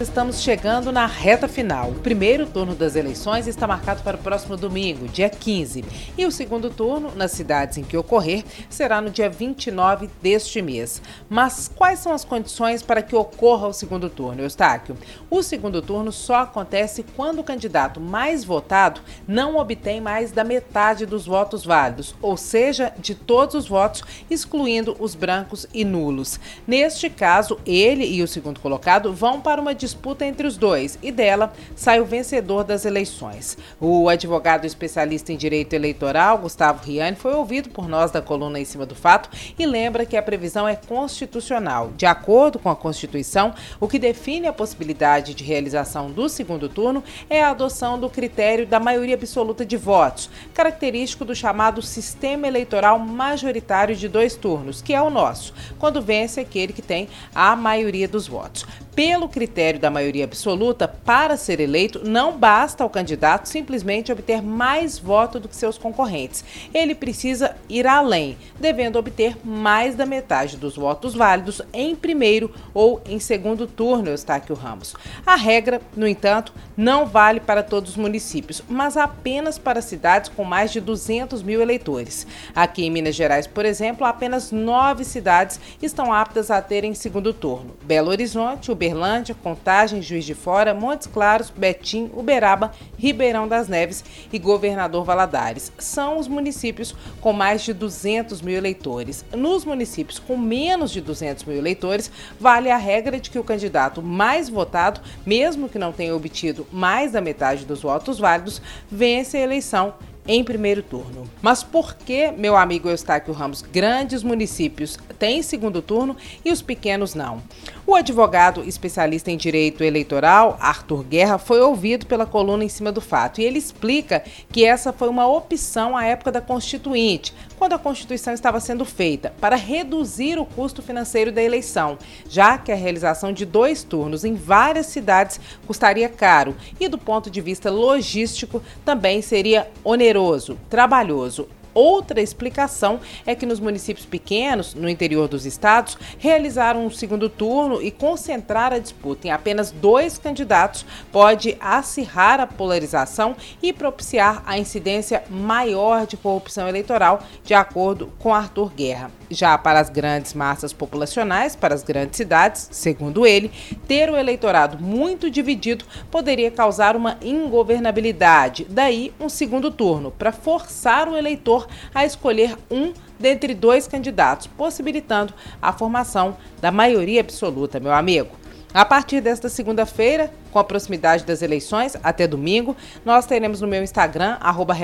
estamos chegando na reta final. O primeiro turno das eleições está marcado para o próximo domingo, dia 15. E o segundo turno, nas cidades em que ocorrer, será no dia 29 deste mês. Mas quais são as condições para que ocorra o segundo turno, Eustáquio? O segundo turno só acontece quando o candidato mais votado não obtém mais da metade dos votos válidos, ou seja, de todos os votos, excluindo os brancos e nulos. Neste caso, ele e o segundo colocado vão para uma disputa entre os dois e dela sai o vencedor das eleições. O advogado especialista em direito eleitoral, Gustavo Riani, foi ouvido por nós da coluna em cima do fato e lembra que a previsão é constitucional. De acordo com a Constituição, o que define a possibilidade de realização do segundo turno é a adoção do critério da maioria absoluta de votos, característico do chamado sistema eleitoral majoritário de dois turnos, que é o nosso, quando vence aquele que tem a maioria dos votos. Pelo critério da maioria absoluta, para ser eleito, não basta ao candidato simplesmente obter mais votos do que seus concorrentes. Ele precisa ir além, devendo obter mais da metade dos votos válidos em primeiro ou em segundo turno, Eustáquio Ramos. A regra, no entanto, não vale para todos os municípios, mas apenas para cidades com mais de 200 mil eleitores. Aqui em Minas Gerais, por exemplo, apenas nove cidades estão aptas a terem segundo turno: Belo Horizonte, Uberlândia, Contagem, Juiz de Fora, Montes Claros, Betim, Uberaba, Ribeirão das Neves e Governador Valadares. São os municípios com mais de 200 mil eleitores. Nos municípios com menos de 200 mil eleitores, vale a regra de que o candidato mais votado, mesmo que não tenha obtido mais da metade dos votos válidos, vence a eleição em primeiro turno. Mas por que, meu amigo Eustáquio Ramos, grandes municípios têm segundo turno e os pequenos não? O advogado especialista em direito eleitoral, Arthur Guerra, foi ouvido pela coluna em cima do fato. E ele explica que essa foi uma opção à época da Constituinte, quando a Constituição estava sendo feita, para reduzir o custo financeiro da eleição, já que a realização de dois turnos em várias cidades custaria caro. E, do ponto de vista logístico, também seria oneroso, trabalhoso Outra explicação é que nos municípios pequenos, no interior dos estados, realizaram um segundo turno e concentrar a disputa em apenas dois candidatos pode acirrar a polarização e propiciar a incidência maior de corrupção eleitoral, de acordo com Arthur Guerra. Já para as grandes massas populacionais, para as grandes cidades, segundo ele, ter o eleitorado muito dividido poderia causar uma ingovernabilidade. Daí, um segundo turno, para forçar o eleitor a escolher um dentre dois candidatos, possibilitando a formação da maioria absoluta, meu amigo. A partir desta segunda-feira, com a proximidade das eleições, até domingo, nós teremos no meu Instagram, arroba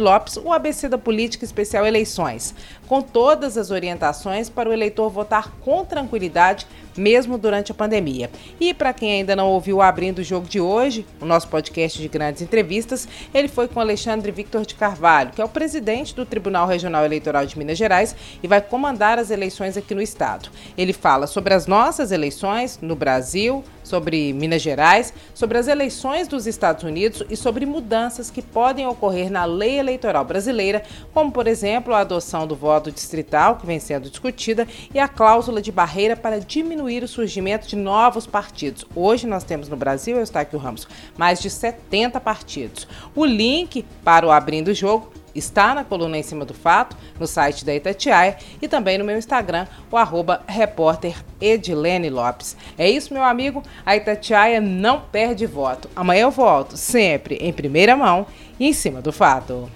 Lopes, o ABC da Política Especial Eleições, com todas as orientações para o eleitor votar com tranquilidade, mesmo durante a pandemia. E para quem ainda não ouviu Abrindo o Jogo de hoje, o nosso podcast de grandes entrevistas, ele foi com Alexandre Victor de Carvalho, que é o presidente do Tribunal Regional Eleitoral de Minas Gerais e vai comandar as eleições aqui no estado. Ele fala sobre as nossas eleições no Brasil, sobre Minas Gerais, sobre as eleições dos Estados Unidos e sobre mudanças que podem ocorrer na lei eleitoral brasileira, como, por exemplo, a adoção do voto distrital, que vem sendo discutida, e a cláusula de barreira para diminuir o surgimento de novos partidos. Hoje nós temos no Brasil, eu estou aqui o Ramos, mais de 70 partidos. O link para o Abrindo o Jogo está na coluna em cima do fato, no site da Itatiaia e também no meu Instagram, o arroba. É isso, meu amigo. A Itatiaia não perde voto. Amanhã eu volto, sempre em primeira mão e em cima do fato.